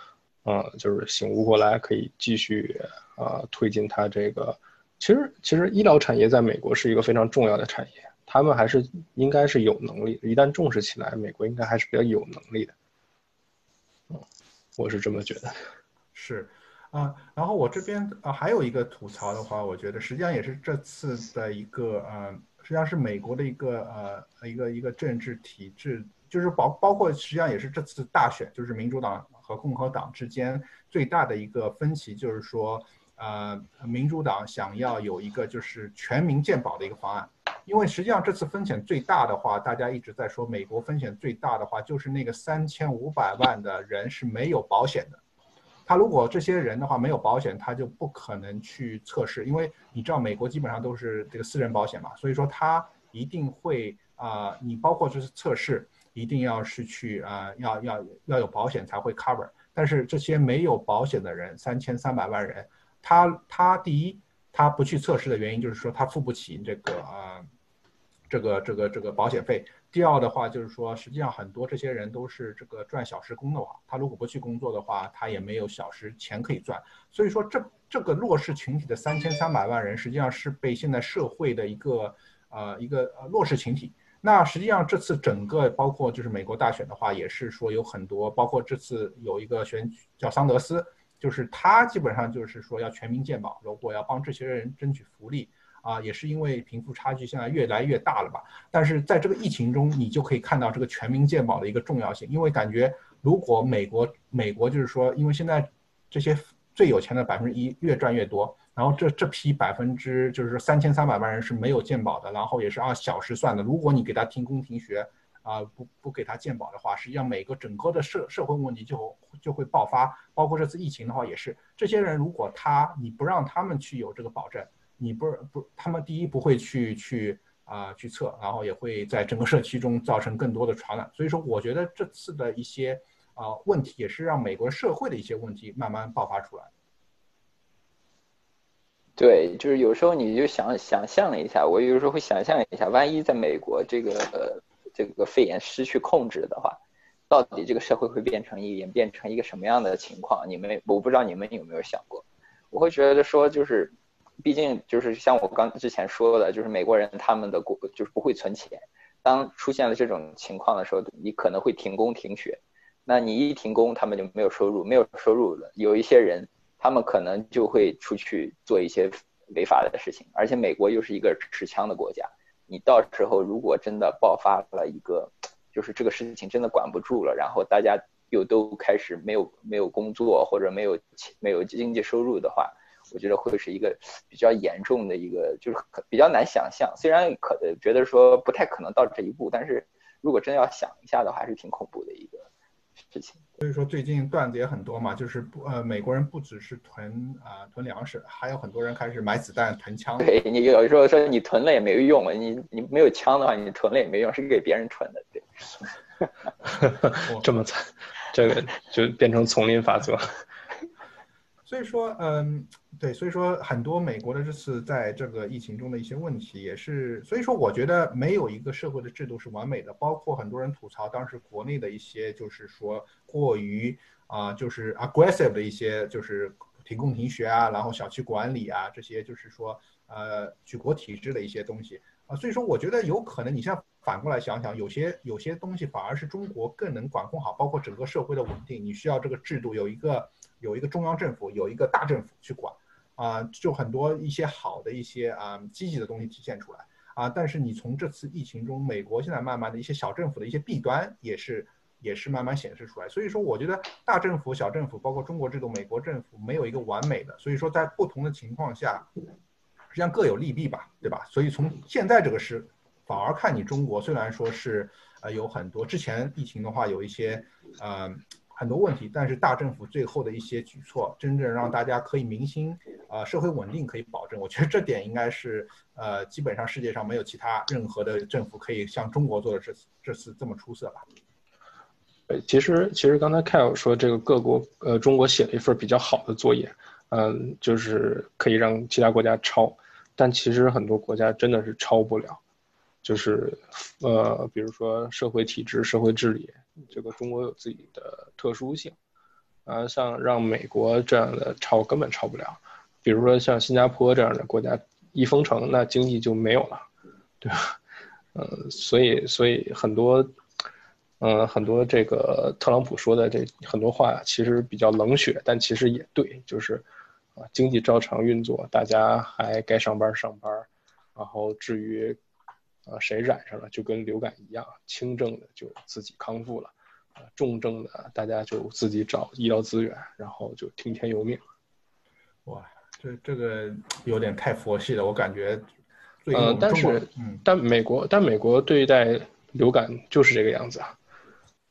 呃，就是醒悟过来，可以继续啊推进他这个。其实，其实医疗产业在美国是一个非常重要的产业，他们还是应该是有能力，一旦重视起来，美国应该还是比较有能力的。嗯，我是这么觉得。是，啊，然后我这边啊还有一个吐槽的话，我觉得实际上也是这次的一个呃，实际上是美国的一个呃一个一个政治体制。就是包包括实际上也是这次大选，就是民主党和共和党之间最大的一个分歧，就是说，呃，民主党想要有一个就是全民健保的一个方案，因为实际上这次风险最大的话，大家一直在说美国风险最大的话，就是那个三千五百万的人是没有保险的，他如果这些人的话没有保险，他就不可能去测试，因为你知道美国基本上都是这个私人保险嘛，所以说他一定会啊，你包括就是测试。一定要是去啊，要要要有保险才会 cover。但是这些没有保险的人，三千三百万人，他他第一，他不去测试的原因就是说他付不起这个啊，这个这个这个保险费。第二的话就是说，实际上很多这些人都是这个赚小时工的话，他如果不去工作的话，他也没有小时钱可以赚。所以说这这个弱势群体的三千三百万人，实际上是被现在社会的一个呃一个呃弱势群体。那实际上这次整个包括就是美国大选的话，也是说有很多，包括这次有一个选举叫桑德斯，就是他基本上就是说要全民健保，如果要帮这些人争取福利啊，也是因为贫富差距现在越来越大了吧。但是在这个疫情中，你就可以看到这个全民健保的一个重要性，因为感觉如果美国美国就是说，因为现在这些最有钱的百分之一越赚越多。然后这这批百分之就是三千三百万人是没有健保的，然后也是按小时算的。如果你给他停工停学，啊不不给他健保的话，实际上每个整个的社社会问题就就会爆发。包括这次疫情的话也是，这些人如果他你不让他们去有这个保证，你不是不他们第一不会去去啊去测，然后也会在整个社区中造成更多的传染。所以说，我觉得这次的一些啊问题也是让美国社会的一些问题慢慢爆发出来。对，就是有时候你就想想象了一下，我有时候会想象一下，万一在美国这个呃这个肺炎失去控制的话，到底这个社会会变成一演变成一个什么样的情况？你们我不知道你们有没有想过？我会觉得说，就是毕竟就是像我刚之前说的，就是美国人他们的国就是不会存钱，当出现了这种情况的时候，你可能会停工停学，那你一停工，他们就没有收入，没有收入了，有一些人。他们可能就会出去做一些违法的事情，而且美国又是一个持枪的国家，你到时候如果真的爆发了一个，就是这个事情真的管不住了，然后大家又都开始没有没有工作或者没有没有经济收入的话，我觉得会是一个比较严重的一个，就是比较难想象。虽然可觉得说不太可能到这一步，但是如果真要想一下的话，还是挺恐怖的一个。事情，所以说最近段子也很多嘛，就是不呃，美国人不只是囤啊囤粮食，还有很多人开始买子弹囤枪。对你有时候说你囤了也没有用，你你没有枪的话，你囤了也没用，是给别人囤的。对，这么惨，这个就变成丛林法则。所以说，嗯。对，所以说很多美国的这次在这个疫情中的一些问题，也是所以说我觉得没有一个社会的制度是完美的，包括很多人吐槽当时国内的一些就是说过于啊就是 aggressive 的一些就是停工停学啊，然后小区管理啊这些就是说呃举国体制的一些东西啊，所以说我觉得有可能你现在反过来想想，有些有些东西反而是中国更能管控好，包括整个社会的稳定，你需要这个制度有一个有一个中央政府有一个大政府去管。啊，就很多一些好的一些啊积极的东西体现出来啊，但是你从这次疫情中，美国现在慢慢的一些小政府的一些弊端也是也是慢慢显示出来。所以说，我觉得大政府、小政府，包括中国制度、美国政府，没有一个完美的。所以说，在不同的情况下，实际上各有利弊吧，对吧？所以从现在这个是，反而看你中国虽然说是呃有很多之前疫情的话有一些呃很多问题，但是大政府最后的一些举措，真正让大家可以民心，呃，社会稳定可以保证。我觉得这点应该是，呃，基本上世界上没有其他任何的政府可以像中国做的这次这次这么出色吧。呃，其实其实刚才 Kyle 说这个各国，呃，中国写了一份比较好的作业，嗯，就是可以让其他国家抄，但其实很多国家真的是抄不了，就是呃，比如说社会体制、社会治理。这个中国有自己的特殊性，啊，像让美国这样的超根本超不了，比如说像新加坡这样的国家一封城，那经济就没有了，对吧？嗯，所以所以很多，嗯，很多这个特朗普说的这很多话其实比较冷血，但其实也对，就是啊，经济照常运作，大家还该上班上班，然后至于。啊，谁染上了就跟流感一样，轻症的就自己康复了，啊，重症的大家就自己找医疗资源，然后就听天由命。哇，这这个有点太佛系了，我感觉。嗯，但是，但美国，但美国对待流感就是这个样子啊。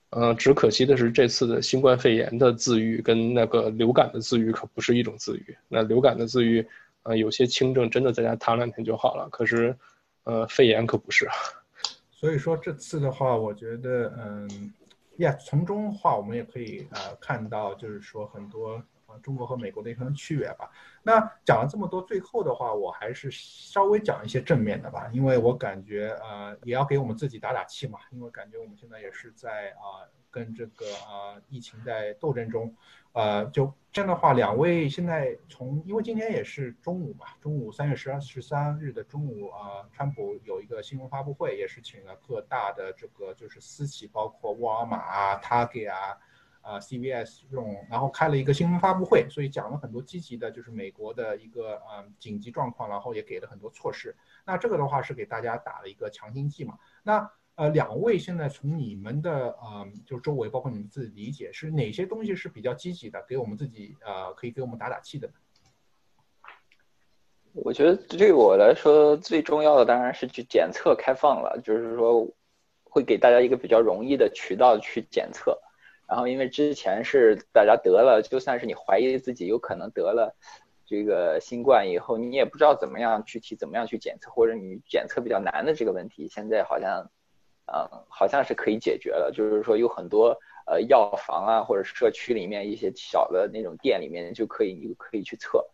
嗯，只可惜的是，这次的新冠肺炎的自愈跟那个流感的自愈可不是一种自愈。那流感的自愈，呃，有些轻症真的在家躺两天就好了，可是。呃，肺炎可不是，所以说这次的话，我觉得，嗯，呀，从中话我们也可以呃看到，就是说很多中国和美国的一些区别吧。那讲了这么多，最后的话，我还是稍微讲一些正面的吧，因为我感觉呃也要给我们自己打打气嘛，因为感觉我们现在也是在啊跟这个啊疫情在斗争中。呃，就这样的话，两位现在从，因为今天也是中午嘛，中午三月十二十三日的中午啊，川普有一个新闻发布会，也是请了各大的这个就是私企，包括沃尔玛啊、Target 啊、啊 CVS 这种，然后开了一个新闻发布会，所以讲了很多积极的，就是美国的一个呃紧急状况，然后也给了很多措施。那这个的话是给大家打了一个强心剂嘛。那呃，两位现在从你们的呃，就周围，包括你们自己理解，是哪些东西是比较积极的，给我们自己呃，可以给我们打打气的呢？我觉得对我来说最重要的当然是去检测开放了，就是说会给大家一个比较容易的渠道去检测。然后因为之前是大家得了，就算是你怀疑自己有可能得了这个新冠以后，你也不知道怎么样具体怎么样去检测，或者你检测比较难的这个问题，现在好像。嗯，好像是可以解决了，就是说有很多呃药房啊，或者社区里面一些小的那种店里面就可以，你可以去测。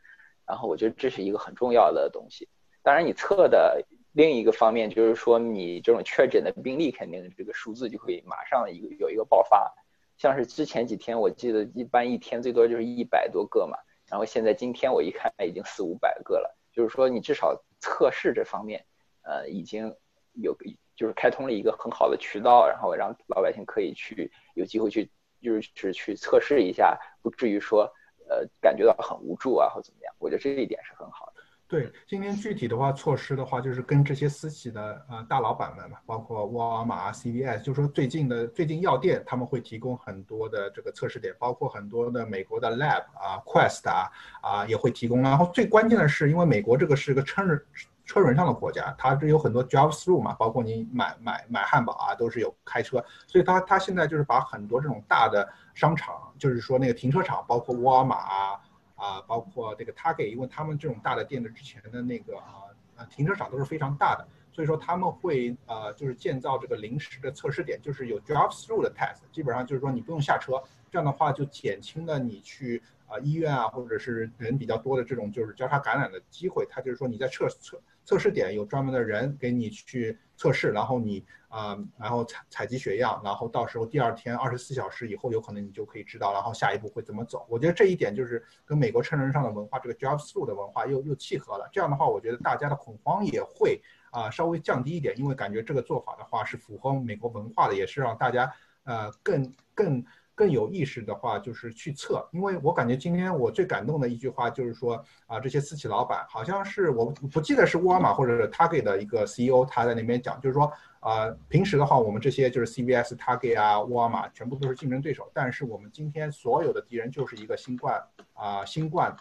然后我觉得这是一个很重要的东西。当然，你测的另一个方面就是说，你这种确诊的病例肯定这个数字就会马上一个有一个爆发。像是之前几天，我记得一般一天最多就是一百多个嘛，然后现在今天我一看已经四五百个了。就是说，你至少测试这方面，呃，已经有。就是开通了一个很好的渠道，然后让老百姓可以去有机会去，就是去测试一下，不至于说呃感觉到很无助啊或怎么样。我觉得这一点是很好。对，今天具体的话措施的话，就是跟这些私企的呃大老板们嘛，包括沃尔玛、CVS，就是说最近的最近药店他们会提供很多的这个测试点，包括很多的美国的 Lab 啊、Quest 啊啊也会提供。然后最关键的是，因为美国这个是个车轮车轮上的国家，它这有很多 drive through 嘛，包括你买买买汉堡啊，都是有开车，所以它它现在就是把很多这种大的商场，就是说那个停车场，包括沃尔玛啊啊，包括这个 Target，因为他们这种大的店的之前的那个啊啊停车场都是非常大的，所以说他们会呃就是建造这个临时的测试点，就是有 drive through 的 test，基本上就是说你不用下车，这样的话就减轻了你去啊医院啊或者是人比较多的这种就是交叉感染的机会，它就是说你在测测。测试点有专门的人给你去测试，然后你啊，然后采采集血样，然后到时候第二天二十四小时以后，有可能你就可以知道，然后下一步会怎么走。我觉得这一点就是跟美国成人上的文化，这个 drive through 的文化又又契合了。这样的话，我觉得大家的恐慌也会啊稍微降低一点，因为感觉这个做法的话是符合美国文化的，也是让大家呃更更。更有意识的话，就是去测，因为我感觉今天我最感动的一句话就是说啊，这些私企老板好像是我不记得是沃尔玛或者是 Target 的一个 CEO，他在那边讲，就是说啊，平时的话我们这些就是 CVS、Target 啊、沃尔玛全部都是竞争对手，但是我们今天所有的敌人就是一个新冠啊，新冠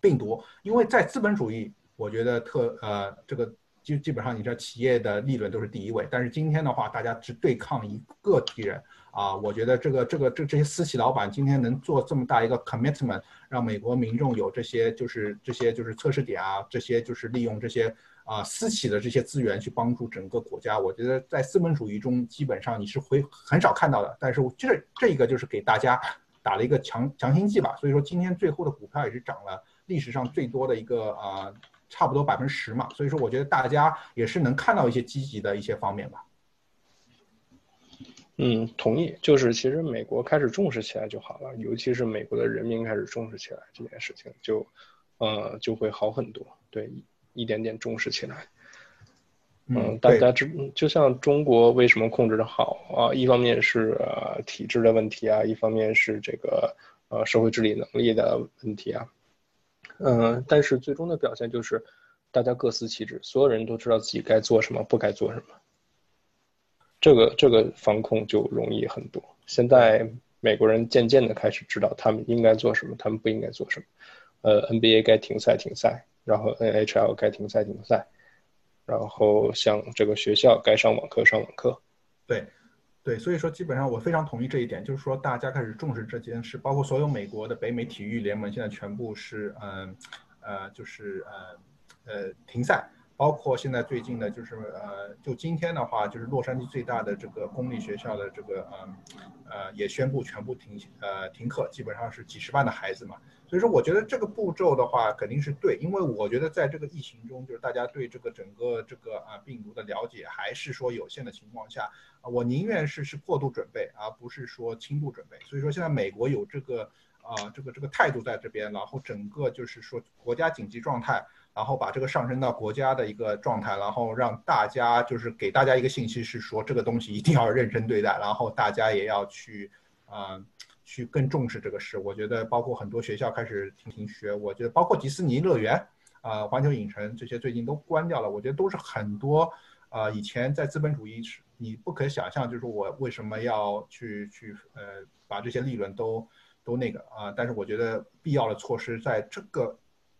病毒，因为在资本主义，我觉得特呃这个。基基本上你知道企业的利润都是第一位。但是今天的话，大家只对抗一个敌人啊，我觉得这个这个这这些私企老板今天能做这么大一个 commitment，让美国民众有这些就是这些就是测试点啊，这些就是利用这些。啊，私企的这些资源去帮助整个国家，我觉得在资本主义中基本上你是会很少看到的。但是这这一个就是给大家打了一个强强心剂吧。所以说今天最后的股票也是涨了历史上最多的一个啊，差不多百分之十嘛。所以说我觉得大家也是能看到一些积极的一些方面吧。嗯，同意。就是其实美国开始重视起来就好了，尤其是美国的人民开始重视起来这件事情，就呃就会好很多。对。一点点重视起来，嗯，大家知就像中国为什么控制的好啊？一方面是呃体制的问题啊，一方面是这个呃社会治理能力的问题啊，嗯，但是最终的表现就是大家各司其职，所有人都知道自己该做什么，不该做什么，这个这个防控就容易很多。现在美国人渐渐的开始知道他们应该做什么，他们不应该做什么，呃，NBA 该停赛停赛。然后 NHL 该停赛停赛，然后像这个学校该上网课上网课，对，对，所以说基本上我非常同意这一点，就是说大家开始重视这件事，包括所有美国的北美体育联盟现在全部是嗯呃就是呃呃停赛，包括现在最近的就是呃就今天的话就是洛杉矶最大的这个公立学校的这个呃呃也宣布全部停呃停课，基本上是几十万的孩子嘛。所以说，我觉得这个步骤的话肯定是对，因为我觉得在这个疫情中，就是大家对这个整个这个啊病毒的了解还是说有限的情况下，啊，我宁愿是是过度准备，而不是说轻度准备。所以说，现在美国有这个啊这个这个态度在这边，然后整个就是说国家紧急状态，然后把这个上升到国家的一个状态，然后让大家就是给大家一个信息是说这个东西一定要认真对待，然后大家也要去啊。去更重视这个事，我觉得包括很多学校开始停停学，我觉得包括迪士尼乐园，啊，环球影城这些最近都关掉了，我觉得都是很多，啊，以前在资本主义是你不可想象，就是我为什么要去去呃把这些利润都都那个啊，但是我觉得必要的措施在这个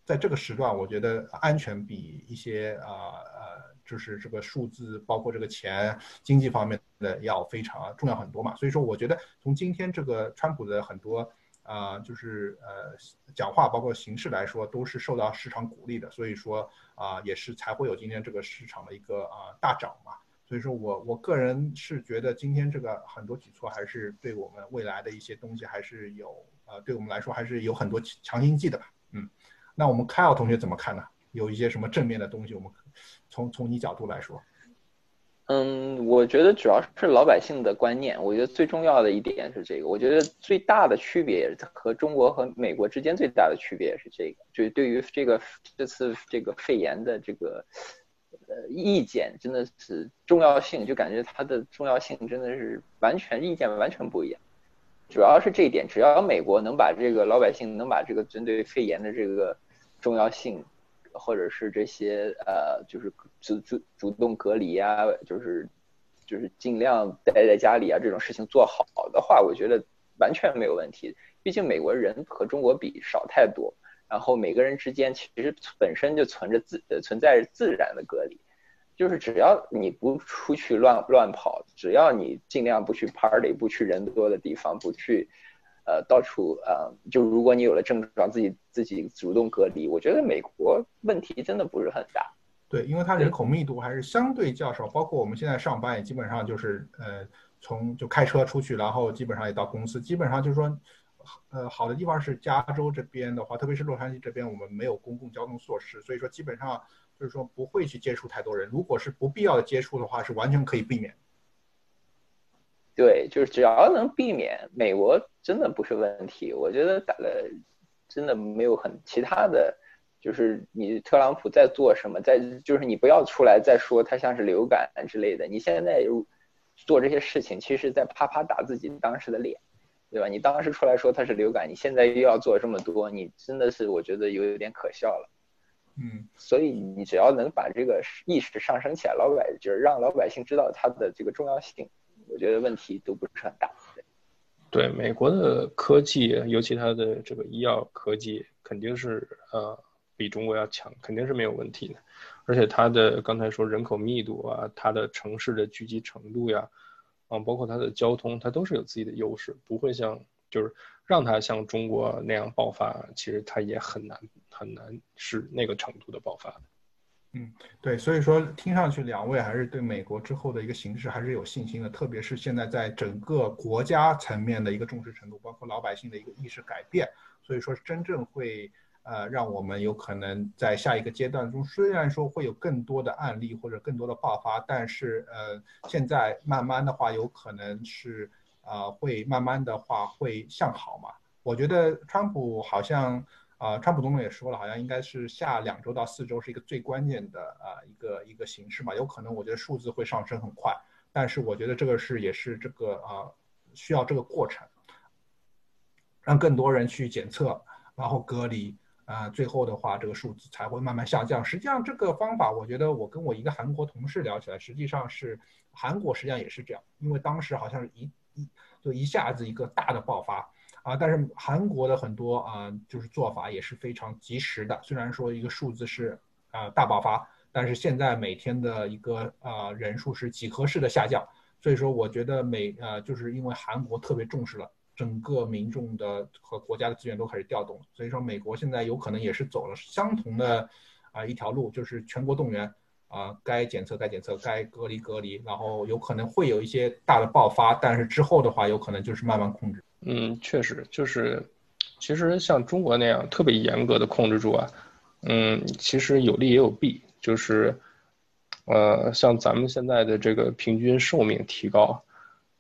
在这个时段，我觉得安全比一些啊呃。就是这个数字，包括这个钱、经济方面的要非常重要很多嘛。所以说，我觉得从今天这个川普的很多啊，就是呃讲话，包括形式来说，都是受到市场鼓励的。所以说啊，也是才会有今天这个市场的一个啊大涨嘛。所以说我我个人是觉得今天这个很多举措还是对我们未来的一些东西还是有呃，对我们来说还是有很多强心剂的吧。嗯，那我们凯尔同学怎么看呢？有一些什么正面的东西？我们从从你角度来说，嗯，我觉得主要是老百姓的观念。我觉得最重要的一点是这个。我觉得最大的区别也是和中国和美国之间最大的区别是这个，就是对于这个这次这个肺炎的这个呃意见，真的是重要性，就感觉它的重要性真的是完全意见完全不一样。主要是这一点，只要美国能把这个老百姓能把这个针对肺炎的这个重要性。或者是这些呃，就是主主主动隔离啊，就是就是尽量待在家里啊，这种事情做好的话，我觉得完全没有问题。毕竟美国人和中国比少太多，然后每个人之间其实本身就存着自存在自然的隔离，就是只要你不出去乱乱跑，只要你尽量不去 party，不去人多的地方，不去。呃，到处呃，就如果你有了症状，自己自己主动隔离，我觉得美国问题真的不是很大。对，因为它人口密度还是相对较少，包括我们现在上班也基本上就是呃，从就开车出去，然后基本上也到公司，基本上就是说，呃，好的地方是加州这边的话，特别是洛杉矶这边，我们没有公共交通措施，所以说基本上就是说不会去接触太多人。如果是不必要的接触的话，是完全可以避免。对，就是只要能避免，美国真的不是问题。我觉得打了，真的没有很其他的，就是你特朗普在做什么，在就是你不要出来再说他像是流感之类的。你现在做这些事情，其实在啪啪打自己当时的脸，对吧？你当时出来说他是流感，你现在又要做这么多，你真的是我觉得有点可笑了。嗯，所以你只要能把这个意识上升起来，老百就是让老百姓知道它的这个重要性。我觉得问题都不是很大。对美国的科技，尤其它的这个医药科技，肯定是呃比中国要强，肯定是没有问题的。而且它的刚才说人口密度啊，它的城市的聚集程度呀，啊，包括它的交通，它都是有自己的优势，不会像就是让它像中国那样爆发，其实它也很难很难是那个程度的爆发。嗯，对，所以说听上去两位还是对美国之后的一个形势还是有信心的，特别是现在在整个国家层面的一个重视程度，包括老百姓的一个意识改变，所以说真正会呃让我们有可能在下一个阶段中，虽然说会有更多的案例或者更多的爆发，但是呃现在慢慢的话有可能是呃会慢慢的话会向好嘛，我觉得川普好像。啊，川普总统也说了，好像应该是下两周到四周是一个最关键的啊一个一个形式嘛，有可能我觉得数字会上升很快，但是我觉得这个是也是这个啊需要这个过程，让更多人去检测，然后隔离啊，最后的话这个数字才会慢慢下降。实际上这个方法，我觉得我跟我一个韩国同事聊起来，实际上是韩国实际上也是这样，因为当时好像是一一就一下子一个大的爆发。啊，但是韩国的很多啊，就是做法也是非常及时的。虽然说一个数字是啊大爆发，但是现在每天的一个啊人数是几何式的下降。所以说，我觉得美呃，就是因为韩国特别重视了，整个民众的和国家的资源都开始调动。所以说，美国现在有可能也是走了相同的啊一条路，就是全国动员啊，该检测该检测，该隔离隔离，然后有可能会有一些大的爆发，但是之后的话，有可能就是慢慢控制。嗯，确实就是，其实像中国那样特别严格的控制住啊，嗯，其实有利也有弊，就是，呃，像咱们现在的这个平均寿命提高，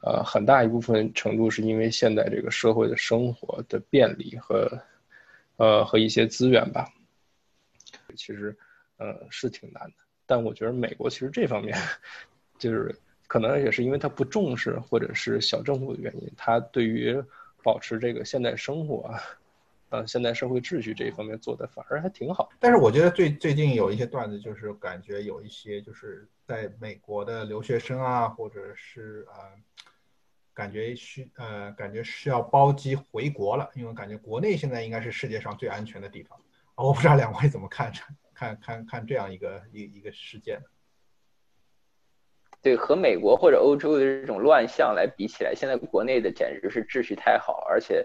呃，很大一部分程度是因为现在这个社会的生活的便利和，呃，和一些资源吧，其实，呃，是挺难的。但我觉得美国其实这方面，就是。可能也是因为他不重视，或者是小政府的原因，他对于保持这个现代生活，呃，现代社会秩序这一方面做的反而还挺好。但是我觉得最最近有一些段子，就是感觉有一些就是在美国的留学生啊，或者是呃，感觉需呃感觉是要包机回国了，因为感觉国内现在应该是世界上最安全的地方。我不知道两位怎么看看看看这样一个一一个事件。对，和美国或者欧洲的这种乱象来比起来，现在国内的简直是秩序太好，而且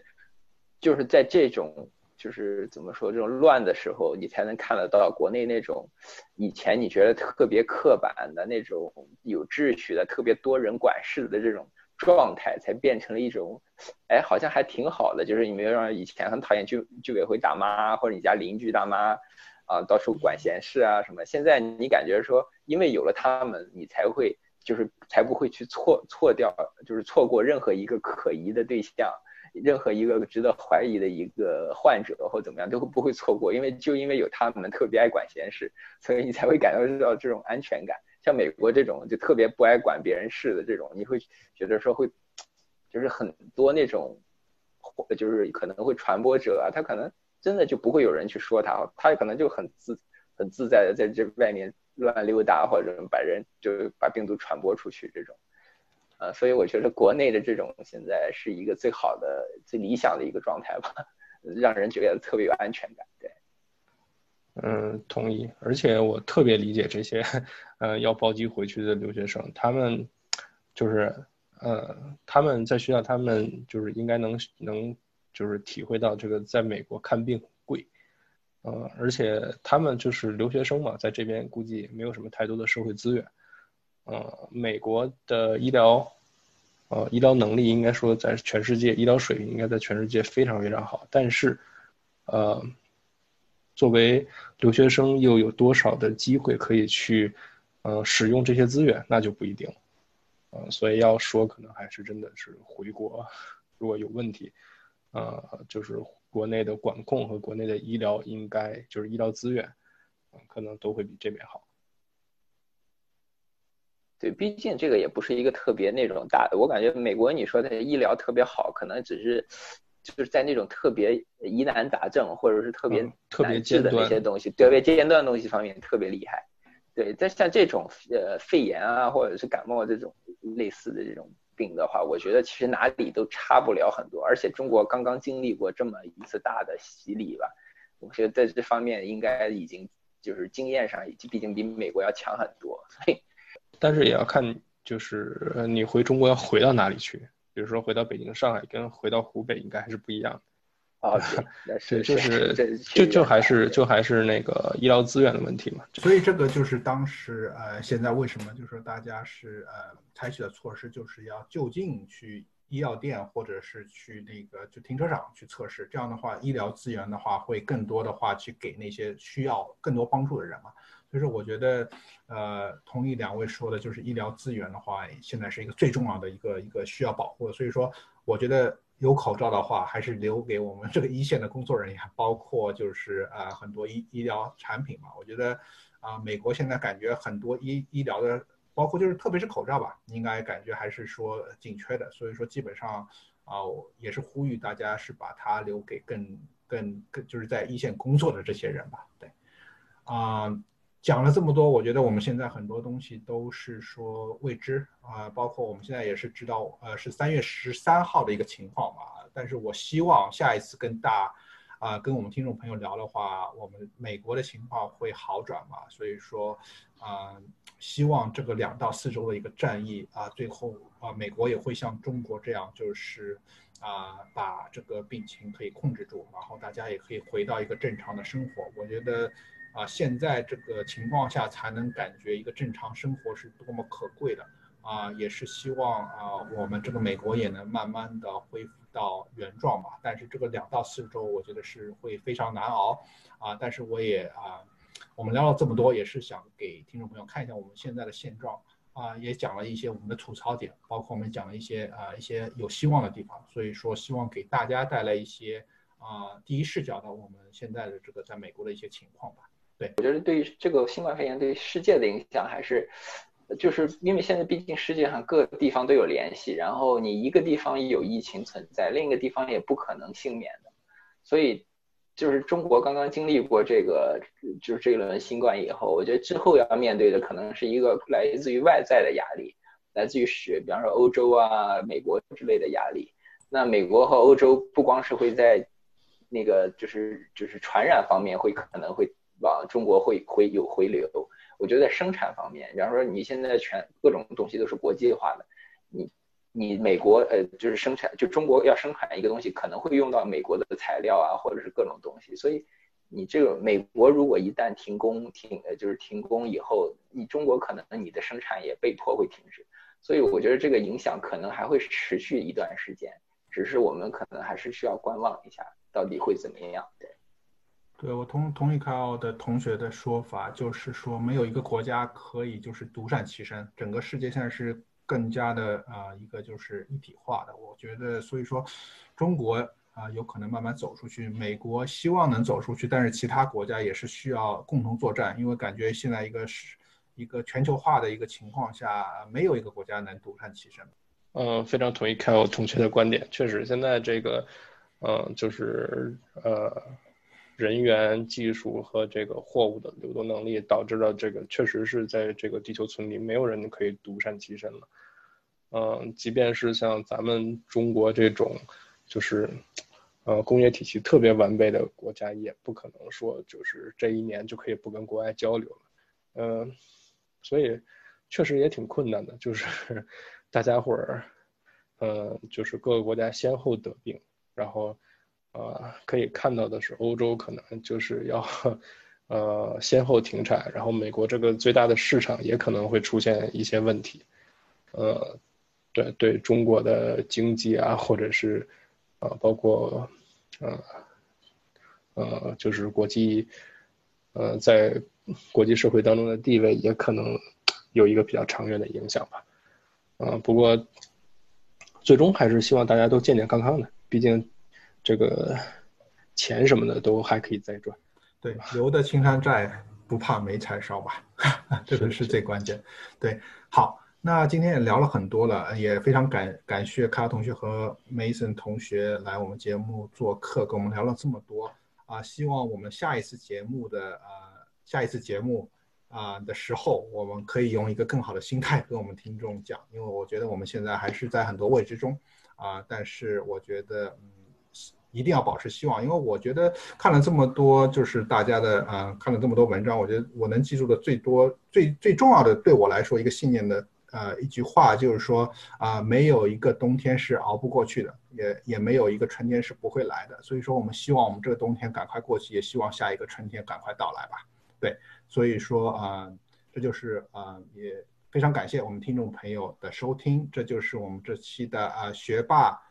就是在这种就是怎么说这种乱的时候，你才能看得到国内那种以前你觉得特别刻板的那种有秩序的、特别多人管事的这种状态，才变成了一种，哎，好像还挺好的。就是你没有让以前很讨厌居居委会大妈或者你家邻居大妈啊到处管闲事啊什么，现在你感觉说，因为有了他们，你才会。就是才不会去错错掉，就是错过任何一个可疑的对象，任何一个值得怀疑的一个患者或怎么样都不会错过，因为就因为有他们特别爱管闲事，所以你才会感受到这种安全感。像美国这种就特别不爱管别人事的这种，你会觉得说会，就是很多那种，就是可能会传播者啊，他可能真的就不会有人去说他，他可能就很自很自在的在这外面。乱溜达或者把人就是把病毒传播出去这种，呃，所以我觉得国内的这种现在是一个最好的、最理想的一个状态吧，让人觉得特别有安全感。对，嗯，同意。而且我特别理解这些，呃，要包机回去的留学生，他们就是，呃，他们在学校，他们就是应该能能就是体会到这个在美国看病贵。呃，而且他们就是留学生嘛，在这边估计也没有什么太多的社会资源。呃，美国的医疗，呃，医疗能力应该说在全世界，医疗水平应该在全世界非常非常好。但是，呃，作为留学生，又有多少的机会可以去，呃，使用这些资源，那就不一定了。呃，所以要说，可能还是真的是回国，如果有问题，呃，就是。国内的管控和国内的医疗应该就是医疗资源，可能都会比这边好。对，毕竟这个也不是一个特别那种大的。我感觉美国你说的医疗特别好，可能只是就是在那种特别疑难杂症或者是特别难治的那些东西，特别尖端的东西方面特别厉害。对，但像这种呃肺炎啊或者是感冒这种类似的这种。病的话，我觉得其实哪里都差不了很多，而且中国刚刚经历过这么一次大的洗礼吧，我觉得在这方面应该已经就是经验上已经，毕竟比美国要强很多。所以，但是也要看，就是你回中国要回到哪里去，比如说回到北京、上海，跟回到湖北应该还是不一样的。啊，对，就是 就就还是就还是那个医疗资源的问题嘛。所以这个就是当时呃，现在为什么就是大家是呃采取的措施，就是要就近去医药店或者是去那个就停车场去测试。这样的话，医疗资源的话会更多的话去给那些需要更多帮助的人嘛。所以说，我觉得呃，同意两位说的，就是医疗资源的话，现在是一个最重要的一个一个需要保护的。所以说，我觉得。有口罩的话，还是留给我们这个一线的工作人员，包括就是呃很多医医疗产品嘛。我觉得啊，美国现在感觉很多医医疗的，包括就是特别是口罩吧，应该感觉还是说紧缺的。所以说基本上啊，也是呼吁大家是把它留给更更更就是在一线工作的这些人吧。对，啊。讲了这么多，我觉得我们现在很多东西都是说未知啊，包括我们现在也是知道，呃，是三月十三号的一个情况嘛。但是我希望下一次跟大，啊，跟我们听众朋友聊的话，我们美国的情况会好转嘛。所以说，啊，希望这个两到四周的一个战役啊，最后啊，美国也会像中国这样，就是啊，把这个病情可以控制住，然后大家也可以回到一个正常的生活。我觉得。啊，现在这个情况下才能感觉一个正常生活是多么可贵的啊！也是希望啊，我们这个美国也能慢慢的恢复到原状吧。但是这个两到四周，我觉得是会非常难熬啊。但是我也啊，我们聊了这么多，也是想给听众朋友看一下我们现在的现状啊，也讲了一些我们的吐槽点，包括我们讲了一些啊一些有希望的地方。所以说，希望给大家带来一些啊第一视角的我们现在的这个在美国的一些情况吧。我觉得对于这个新冠肺炎对世界的影响还是，就是因为现在毕竟世界上各个地方都有联系，然后你一个地方有疫情存在，另一个地方也不可能幸免的，所以就是中国刚刚经历过这个就是这一轮新冠以后，我觉得之后要面对的可能是一个来自于外在的压力，来自于是比方说欧洲啊、美国之类的压力。那美国和欧洲不光是会在那个就是就是传染方面会可能会。往中国会会有回流，我觉得在生产方面，比方说你现在全各种东西都是国际化的，你你美国呃就是生产就中国要生产一个东西可能会用到美国的材料啊或者是各种东西，所以你这个美国如果一旦停工停呃就是停工以后，你中国可能你的生产也被迫会停止，所以我觉得这个影响可能还会持续一段时间，只是我们可能还是需要观望一下到底会怎么样，对。对我同同意凯奥的同学的说法，就是说没有一个国家可以就是独善其身，整个世界现在是更加的啊一个就是一体化的。我觉得，所以说中国啊有可能慢慢走出去，美国希望能走出去，但是其他国家也是需要共同作战，因为感觉现在一个是一个全球化的一个情况下，没有一个国家能独善其身。嗯，非常同意凯奥同学的观点，确实现在这个嗯就是呃。人员、技术和这个货物的流动能力，导致了这个确实是在这个地球村里，没有人可以独善其身了。嗯，即便是像咱们中国这种，就是，呃，工业体系特别完备的国家，也不可能说就是这一年就可以不跟国外交流了。嗯，所以确实也挺困难的，就是 大家伙儿，呃，就是各个国家先后得病，然后。呃，可以看到的是，欧洲可能就是要，呃，先后停产，然后美国这个最大的市场也可能会出现一些问题，呃，对对，中国的经济啊，或者是，呃，包括，呃，呃，就是国际，呃，在国际社会当中的地位也可能有一个比较长远的影响吧，呃，不过，最终还是希望大家都健健康康的，毕竟。这个钱什么的都还可以再赚，对，留得青山在，不怕没柴烧吧，这个是最关键。对，好，那今天也聊了很多了，也非常感感谢卡同学和 Mason 同学来我们节目做客，跟我们聊了这么多啊，希望我们下一次节目的呃下一次节目啊的时候，我们可以用一个更好的心态跟我们听众讲，因为我觉得我们现在还是在很多未知中啊，但是我觉得嗯。一定要保持希望，因为我觉得看了这么多，就是大家的啊，看了这么多文章，我觉得我能记住的最多、最最重要的，对我来说一个信念的呃一句话就是说啊，没有一个冬天是熬不过去的，也也没有一个春天是不会来的。所以说，我们希望我们这个冬天赶快过去，也希望下一个春天赶快到来吧。对，所以说啊，这就是啊，也非常感谢我们听众朋友的收听，这就是我们这期的啊学霸。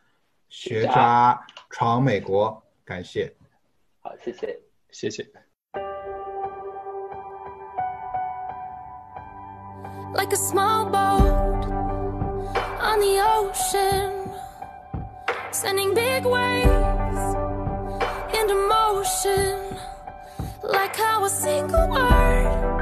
学渣闯美国，感谢。好，谢谢，谢谢。Like a small boat on the ocean, sending big waves into motion, like how a single word.